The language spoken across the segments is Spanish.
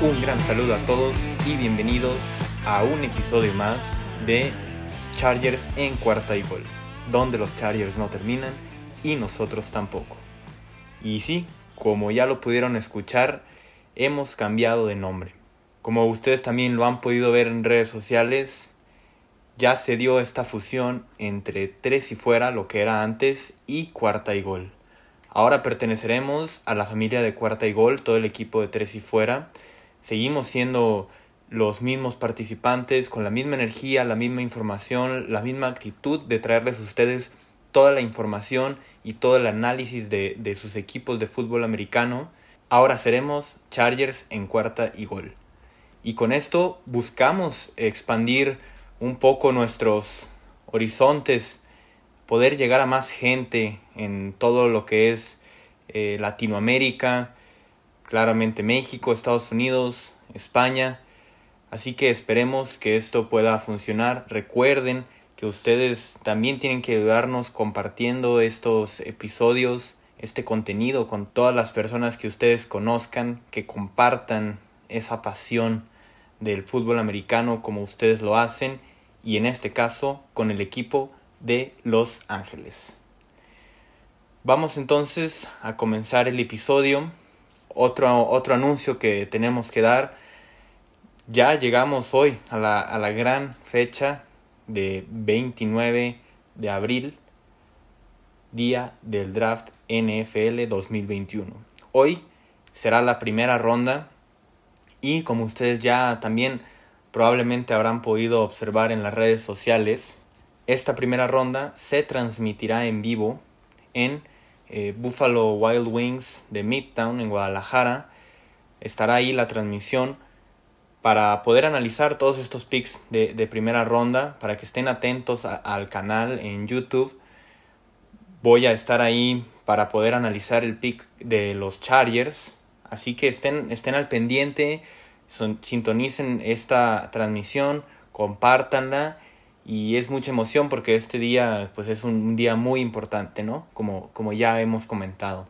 Un gran saludo a todos y bienvenidos a un episodio más de Chargers en cuarta y gol, donde los Chargers no terminan y nosotros tampoco. Y sí, como ya lo pudieron escuchar, hemos cambiado de nombre. Como ustedes también lo han podido ver en redes sociales, ya se dio esta fusión entre tres y fuera, lo que era antes, y cuarta y gol. Ahora perteneceremos a la familia de cuarta y gol, todo el equipo de tres y fuera. Seguimos siendo los mismos participantes, con la misma energía, la misma información, la misma actitud de traerles a ustedes toda la información y todo el análisis de, de sus equipos de fútbol americano. Ahora seremos Chargers en cuarta y gol. Y con esto buscamos expandir un poco nuestros horizontes poder llegar a más gente en todo lo que es eh, Latinoamérica, claramente México, Estados Unidos, España. Así que esperemos que esto pueda funcionar. Recuerden que ustedes también tienen que ayudarnos compartiendo estos episodios, este contenido con todas las personas que ustedes conozcan, que compartan esa pasión del fútbol americano como ustedes lo hacen y en este caso con el equipo de Los Ángeles. Vamos entonces a comenzar el episodio. Otro, otro anuncio que tenemos que dar. Ya llegamos hoy a la, a la gran fecha de 29 de abril, día del draft NFL 2021. Hoy será la primera ronda y como ustedes ya también probablemente habrán podido observar en las redes sociales, esta primera ronda se transmitirá en vivo en eh, Buffalo Wild Wings de Midtown en Guadalajara. Estará ahí la transmisión para poder analizar todos estos picks de, primera ronda, para que estén atentos al canal en YouTube. Voy a estar ahí para poder analizar el pick de los Chargers. Así que estén, estén al pendiente, sintonicen esta transmisión, compártanla y es mucha emoción porque este día pues es un, día muy importante, ¿no? Como, como ya hemos comentado.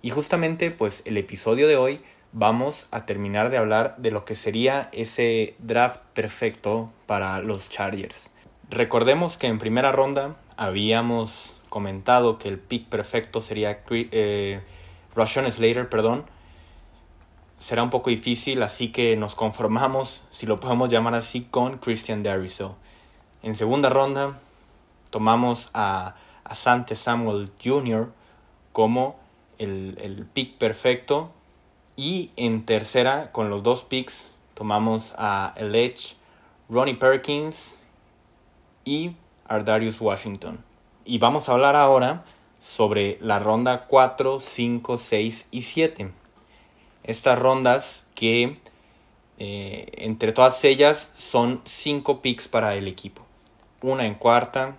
Y justamente pues el episodio de hoy vamos a terminar de hablar de lo que sería ese draft perfecto para los Chargers. Recordemos que en primera ronda habíamos comentado que el pick perfecto sería eh, Slater, perdón. Será un poco difícil, así que nos conformamos, si lo podemos llamar así, con Christian Dariso. En segunda ronda tomamos a, Sante Samuel Jr. como el, el pick perfecto. Y en tercera, con los dos picks, tomamos a el Edge, Ronnie Perkins y Ardarius Washington. Y vamos a hablar ahora sobre la ronda 4, 5, 6 y 7. Estas rondas que eh, entre todas ellas son 5 picks para el equipo una en cuarta,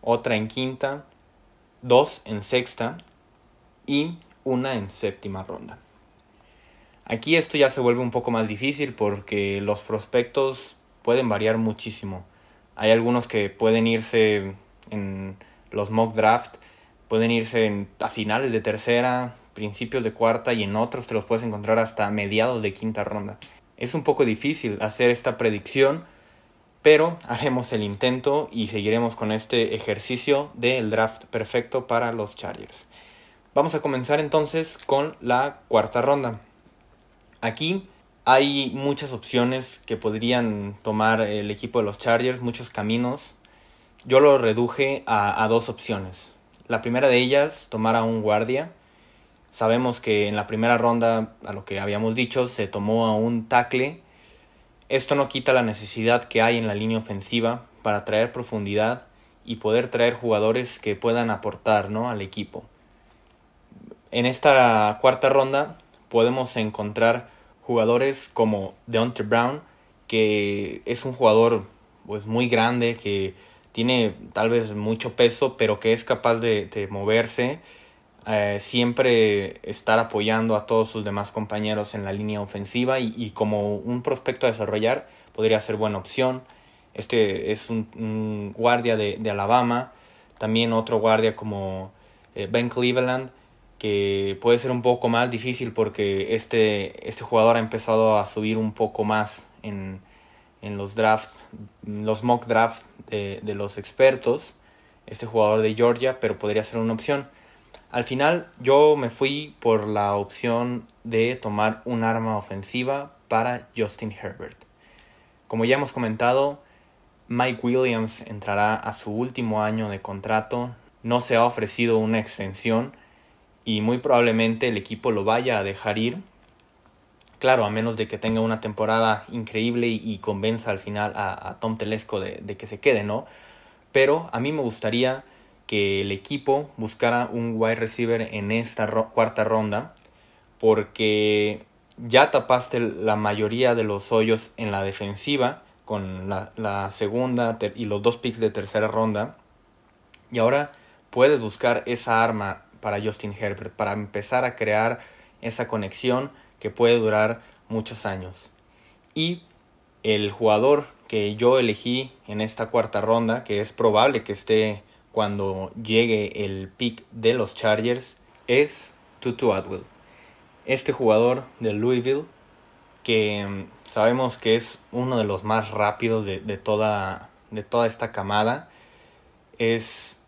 otra en quinta, dos en sexta y una en séptima ronda. Aquí esto ya se vuelve un poco más difícil porque los prospectos pueden variar muchísimo. Hay algunos que pueden irse en los mock draft, pueden irse a finales de tercera, principios de cuarta y en otros te los puedes encontrar hasta mediados de quinta ronda. Es un poco difícil hacer esta predicción pero haremos el intento y seguiremos con este ejercicio del draft perfecto para los Chargers. Vamos a comenzar entonces con la cuarta ronda. Aquí hay muchas opciones que podrían tomar el equipo de los Chargers, muchos caminos. Yo lo reduje a, dos opciones. La primera de ellas, tomar a un guardia. Sabemos que en la primera ronda, a lo que habíamos dicho, se tomó a un tackle esto no quita la necesidad que hay en la línea ofensiva para traer profundidad y poder traer jugadores que puedan aportar ¿no? al equipo. En esta cuarta ronda podemos encontrar jugadores como Deontay Brown, que es un jugador pues, muy grande, que tiene tal vez mucho peso, pero que es capaz de, de moverse eh, siempre estar apoyando a todos sus demás compañeros en la línea ofensiva y, como un prospecto a desarrollar podría ser buena opción. Este es un, guardia de, Alabama, también otro guardia como eh, Ben Cleveland, que puede ser un poco más difícil porque este, este jugador ha empezado a subir un poco más en, en los drafts, los mock drafts de, de, los expertos, este jugador de Georgia, pero podría ser una opción. Al final yo me fui por la opción de tomar un arma ofensiva para Justin Herbert. Como ya hemos comentado, Mike Williams entrará a su último año de contrato, no se ha ofrecido una extensión y muy probablemente el equipo lo vaya a dejar ir. Claro, a menos de que tenga una temporada increíble y, convenza al final a, Tom Telesco de, de, que se quede, ¿no? Pero a mí me gustaría que el equipo buscara un wide receiver en esta cuarta ronda porque ya tapaste la mayoría de los hoyos en la defensiva con la, la segunda y los dos picks de tercera ronda y ahora puedes buscar esa arma para Justin Herbert, para empezar a crear esa conexión que puede durar muchos años. Y el jugador que yo elegí en esta cuarta ronda, que es probable que esté cuando llegue el pick de los Chargers, es Tutu Atwell. Este jugador de Louisville, que mm, sabemos que es uno de los más rápidos de, de, toda, de toda esta camada, es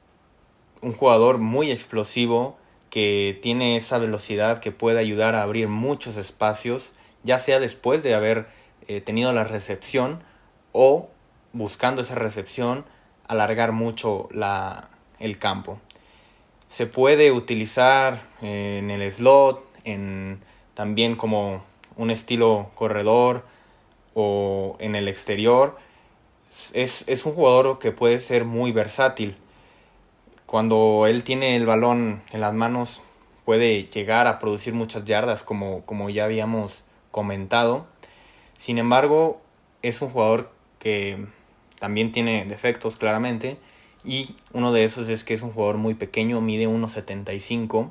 un jugador muy explosivo que tiene esa velocidad que puede ayudar a abrir muchos espacios, ya sea después de haber eh, tenido la recepción o buscando esa recepción alargar mucho la, el campo. Se puede utilizar en el slot, en, también como un estilo corredor o en el exterior. Es, es un jugador que puede ser muy versátil cuando él tiene el balón en las manos puede llegar a producir muchas yardas como, como ya habíamos comentado. Sin embargo, es un jugador que también tiene defectos claramente y uno de esos es que es un jugador muy pequeño, mide 1.75.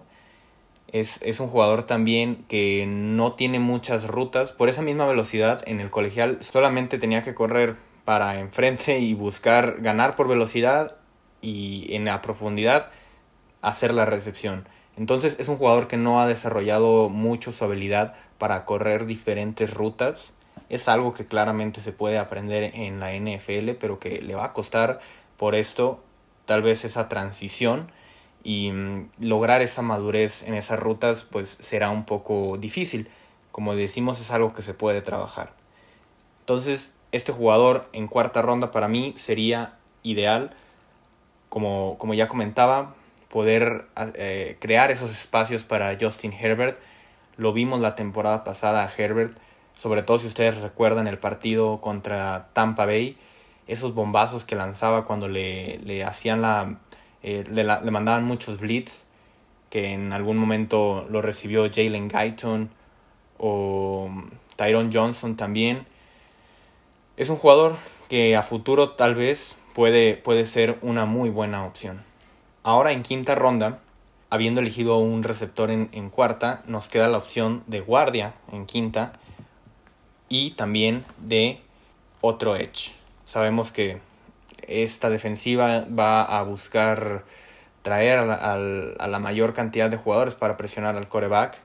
Es, es un jugador también que no tiene muchas rutas. Por esa misma velocidad en el colegial solamente tenía que correr para enfrente y buscar ganar por velocidad y en la profundidad hacer la recepción. Entonces es un jugador que no ha desarrollado mucho su habilidad para correr diferentes rutas. Es algo que claramente se puede aprender en la NFL, pero que le va a costar por esto tal vez esa transición y mm, lograr esa madurez en esas rutas pues será un poco difícil. Como decimos es algo que se puede trabajar. Entonces este jugador en cuarta ronda para mí sería ideal como, como ya comentaba, poder eh, crear esos espacios para Justin Herbert. Lo vimos la temporada pasada a Herbert, sobre todo si ustedes recuerdan el partido contra Tampa Bay, esos bombazos que lanzaba cuando le, le hacían la, eh, le, le, mandaban muchos blitz, que en algún momento lo recibió Jalen Guyton o Tyrone Johnson también. Es un jugador que a futuro tal vez puede, puede ser una muy buena opción. Ahora en quinta ronda, habiendo elegido un receptor en, en cuarta, nos queda la opción de guardia en quinta y también de otro edge. Sabemos que esta defensiva va a buscar traer a la, mayor cantidad de jugadores para presionar al coreback.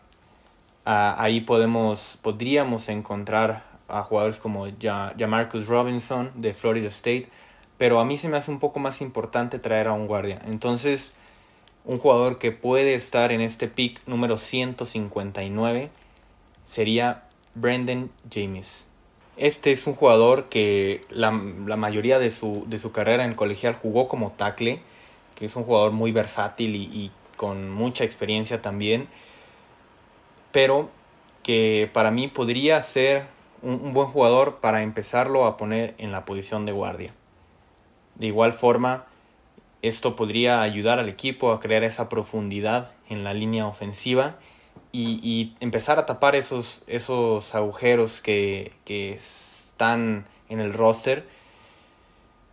Uh, ahí podemos, podríamos encontrar a jugadores como ya, Marcus Robinson de Florida State, pero a mí se me hace un poco más importante traer a un guardia. Entonces, un jugador que puede estar en este pick número 159 sería Brendan James. Este es un jugador que la, la mayoría de su, de su, carrera en colegial jugó como tackle, que es un jugador muy versátil y, y con mucha experiencia también, pero que para mí podría ser un, un buen jugador para empezarlo a poner en la posición de guardia. De igual forma, esto podría ayudar al equipo a crear esa profundidad en la línea ofensiva y, empezar a tapar esos, esos agujeros que, están en el roster.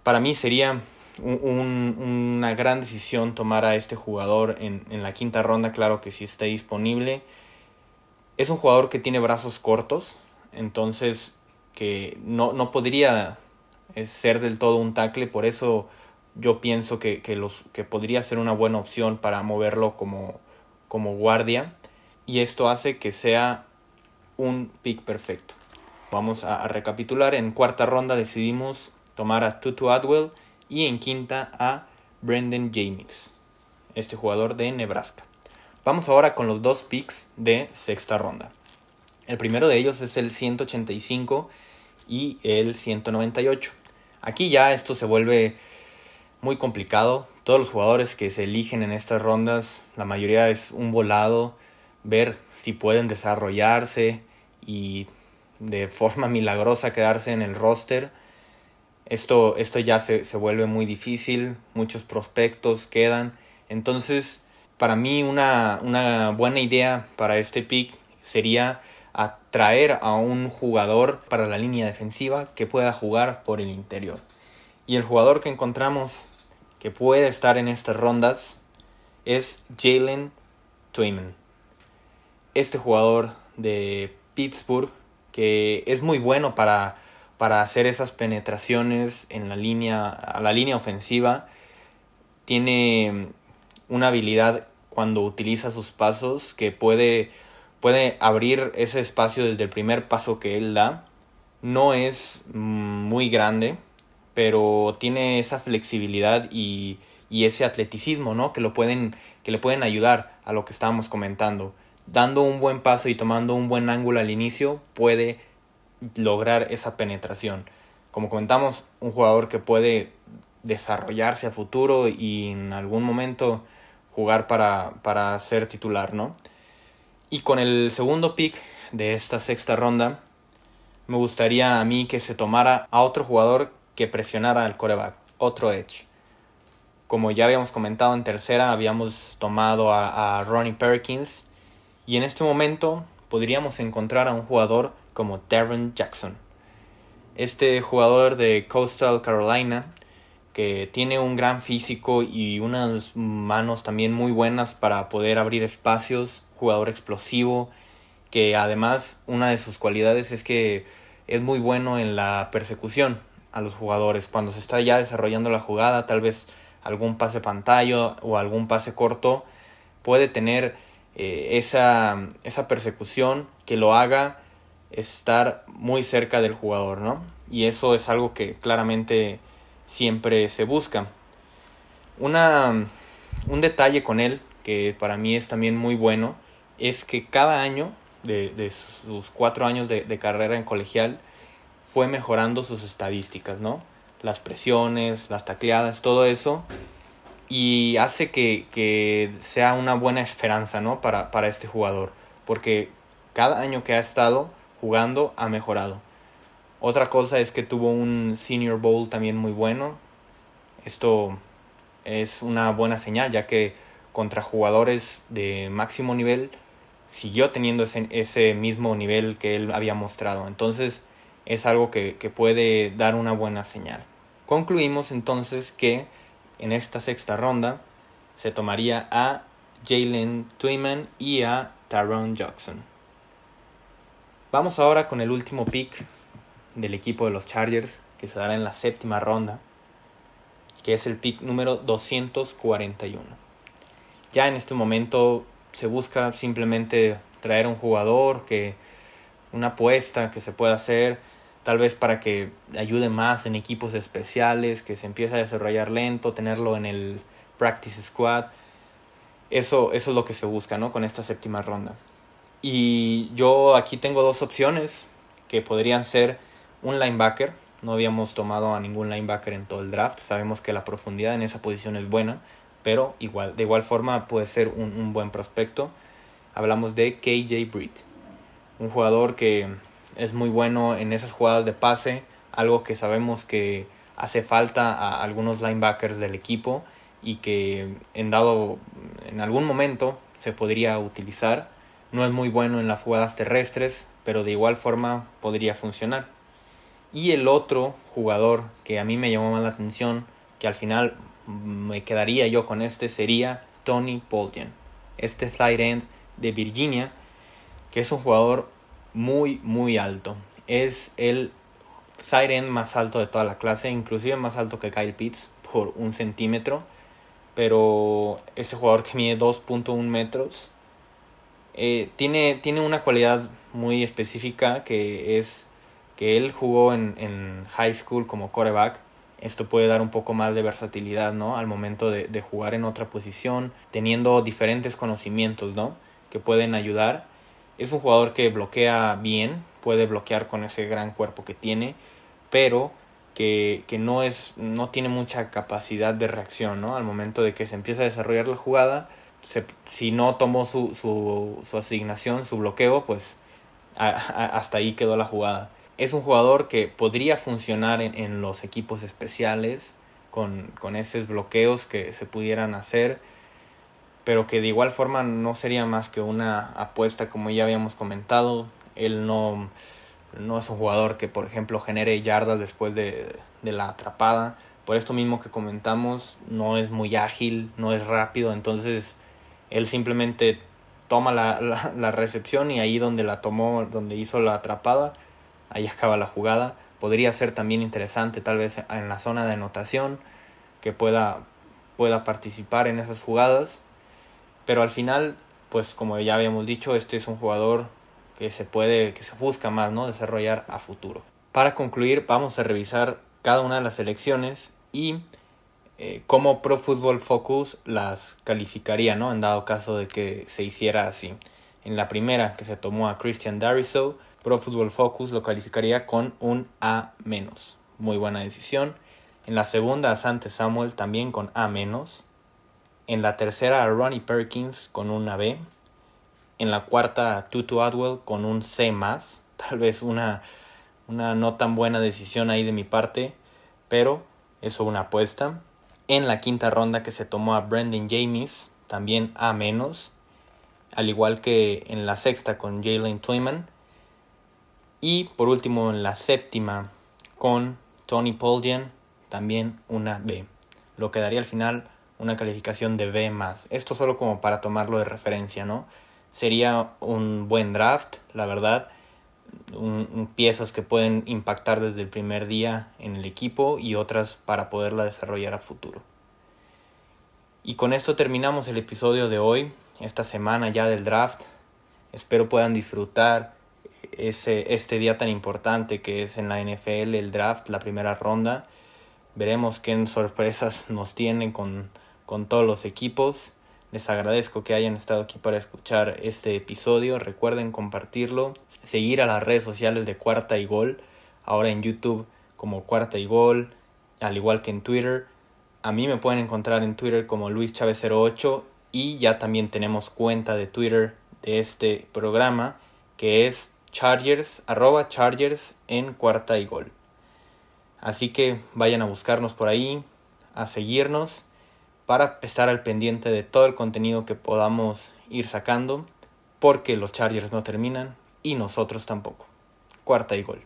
Para mí sería una gran decisión tomar a este jugador en, en la quinta ronda, claro que si está disponible. Es un jugador que tiene brazos cortos, entonces que no, no podría es ser del todo un tackle, por eso yo pienso que, los, que podría ser una buena opción para moverlo como, como guardia y esto hace que sea un pick perfecto. Vamos a, recapitular. En cuarta ronda decidimos tomar a Tutu Adwell y en quinta a Brendan James, este jugador de Nebraska. Vamos ahora con los dos picks de sexta ronda. El primero de ellos es el 185 y el 198. Aquí ya esto se vuelve muy complicado. Todos los jugadores que se eligen en estas rondas, la mayoría es un volado, ver si pueden desarrollarse y de forma milagrosa quedarse en el roster. Esto, esto ya se, se vuelve muy difícil, muchos prospectos quedan. Entonces, para mí una, una buena idea para este pick sería atraer a un jugador para la línea defensiva que pueda jugar por el interior. Y el jugador que encontramos que puede estar en estas rondas es Jalen Twyman. Este jugador de Pittsburgh que es muy bueno para, para hacer esas penetraciones en la línea, a la línea ofensiva. Tiene una habilidad cuando utiliza sus pasos que puede puede abrir ese espacio desde el primer paso que él da. No es muy grande, pero tiene esa flexibilidad y, ese atleticismo, ¿no? Que, lo pueden, que le pueden ayudar a lo que estábamos comentando. Dando un buen paso y tomando un buen ángulo al inicio, puede lograr esa penetración. Como comentamos, un jugador que puede desarrollarse a futuro y en algún momento jugar para, para ser titular, ¿no? Y con el segundo pick de esta sexta ronda, me gustaría a mí que se tomara a otro jugador que presionara al coreback, otro edge. Como ya habíamos comentado en tercera, habíamos tomado a, Ronnie Perkins y en este momento podríamos encontrar a un jugador como Darren Jackson. Este jugador de Coastal Carolina que tiene un gran físico y unas manos también muy buenas para poder abrir espacios jugador explosivo, que además una de sus cualidades es que es muy bueno en la persecución a los jugadores. Cuando se está ya desarrollando la jugada, tal vez algún pase pantalla o algún pase corto, puede tener eh, esa, esa persecución que lo haga estar muy cerca del jugador, ¿no? Y eso es algo que claramente siempre se busca. Una, un detalle con él que para mí es también muy bueno es que cada año de, sus cuatro años de, carrera en colegial fue mejorando sus estadísticas, ¿no? Las presiones, las tacleadas, todo eso. Y hace que, sea una buena esperanza, ¿no? Para, para este jugador. Porque cada año que ha estado jugando ha mejorado. Otra cosa es que tuvo un Senior Bowl también muy bueno. Esto es una buena señal, ya que contra jugadores de máximo nivel siguió teniendo ese, ese, mismo nivel que él había mostrado. Entonces es algo que, que, puede dar una buena señal. Concluimos entonces que en esta sexta ronda se tomaría a Jalen Twyman y a Tyrone Jackson. Vamos ahora con el último pick del equipo de los Chargers que se dará en la séptima ronda, que es el pick número 241. Ya en este momento se busca simplemente traer un jugador, que una apuesta que se pueda hacer, tal vez para que ayude más en equipos especiales, que se empiece a desarrollar lento, tenerlo en el practice squad. Eso, eso es lo que se busca, ¿no? Con esta séptima ronda. Y yo aquí tengo dos opciones que podrían ser un linebacker. No habíamos tomado a ningún linebacker en todo el draft. Sabemos que la profundidad en esa posición es buena pero igual, de igual forma puede ser un, buen prospecto. Hablamos de KJ Britt, un jugador que es muy bueno en esas jugadas de pase, algo que sabemos que hace falta a algunos linebackers del equipo y que en dado en algún momento se podría utilizar. No es muy bueno en las jugadas terrestres, pero de igual forma podría funcionar. Y el otro jugador que a mí me llamó más la atención, que al final me quedaría yo con este sería Tony Poltian, este tight end de Virginia, que es un jugador muy, muy alto. Es el end más alto de toda la clase, inclusive más alto que Kyle Pitts por un centímetro. Pero este jugador que mide 2.1 metros Eh, tiene, tiene una cualidad muy específica que es que él jugó en, en high school como coreback. Esto puede dar un poco más de versatilidad, ¿no? Al momento de, de jugar en otra posición, teniendo diferentes conocimientos, ¿no? Que pueden ayudar. Es un jugador que bloquea bien, puede bloquear con ese gran cuerpo que tiene, pero que, que, no, es, no tiene mucha capacidad de reacción, ¿no? Al momento de que se empieza a desarrollar la jugada, se, si no tomó su, su, su, asignación, su bloqueo, pues a, hasta ahí quedó la jugada. Es un jugador que podría funcionar en, en los equipos especiales, con, con esos bloqueos que se pudieran hacer, pero que de igual forma no sería más que una apuesta como ya habíamos comentado. Él no no es un jugador que, por ejemplo, genere yardas después de, de, la atrapada. Por esto mismo que comentamos, no es muy ágil, no es rápido, entonces él simplemente toma la, la, la recepción y ahí donde la tomó, donde hizo la atrapada, ahí acaba la jugada. Podría ser también interesante tal vez en la zona de anotación, que pueda, pueda participar en esas jugadas. Pero al final, pues como ya habíamos dicho, este es un jugador que se puede, que se busca más, ¿no? Desarrollar a futuro. Para concluir, vamos a revisar cada una de las selecciones y eh, cómo Pro Football Focus las calificaría, ¿no? En dado caso de que se hiciera así. En la primera que se tomó a Christian Dariso, Pro Football Focus lo calificaría con un A-. Muy buena decisión. En la segunda a Sante Samuel también con A-. En la tercera a Ronnie Perkins con una B en la cuarta Tutu Adwell con un C más, tal vez una, una no tan buena decisión ahí de mi parte, pero eso una apuesta. En la quinta ronda que se tomó a Brandon James, también A menos, al igual que en la sexta con Jalen Twyman. Y por último en la séptima con Tony Poldian, también una B. Lo que daría al final una calificación de B más. Esto solo como para tomarlo de referencia, ¿no? sería un buen draft, la verdad. Un, piezas que pueden impactar desde el primer día en el equipo y otras para poderla desarrollar a futuro. Y con esto terminamos el episodio de hoy, esta semana ya del draft. Espero puedan disfrutar ese, este día tan importante que es en la NFL, el draft, la primera ronda. Veremos qué sorpresas nos tienen con, con todos los equipos. Les agradezco que hayan estado aquí para escuchar este episodio. Recuerden compartirlo, seguir a las redes sociales de Cuarta y Gol, ahora en YouTube como Cuarta y Gol, al igual que en Twitter. A mí me pueden encontrar en Twitter como Luis Chávez 08 y ya también tenemos cuenta de Twitter de este programa que es Chargers, arroba Chargers en Cuarta y Gol. Así que vayan a buscarnos por ahí, a seguirnos para estar al pendiente de todo el contenido que podamos ir sacando, porque los Chargers no terminan y nosotros tampoco. Cuarta y gol.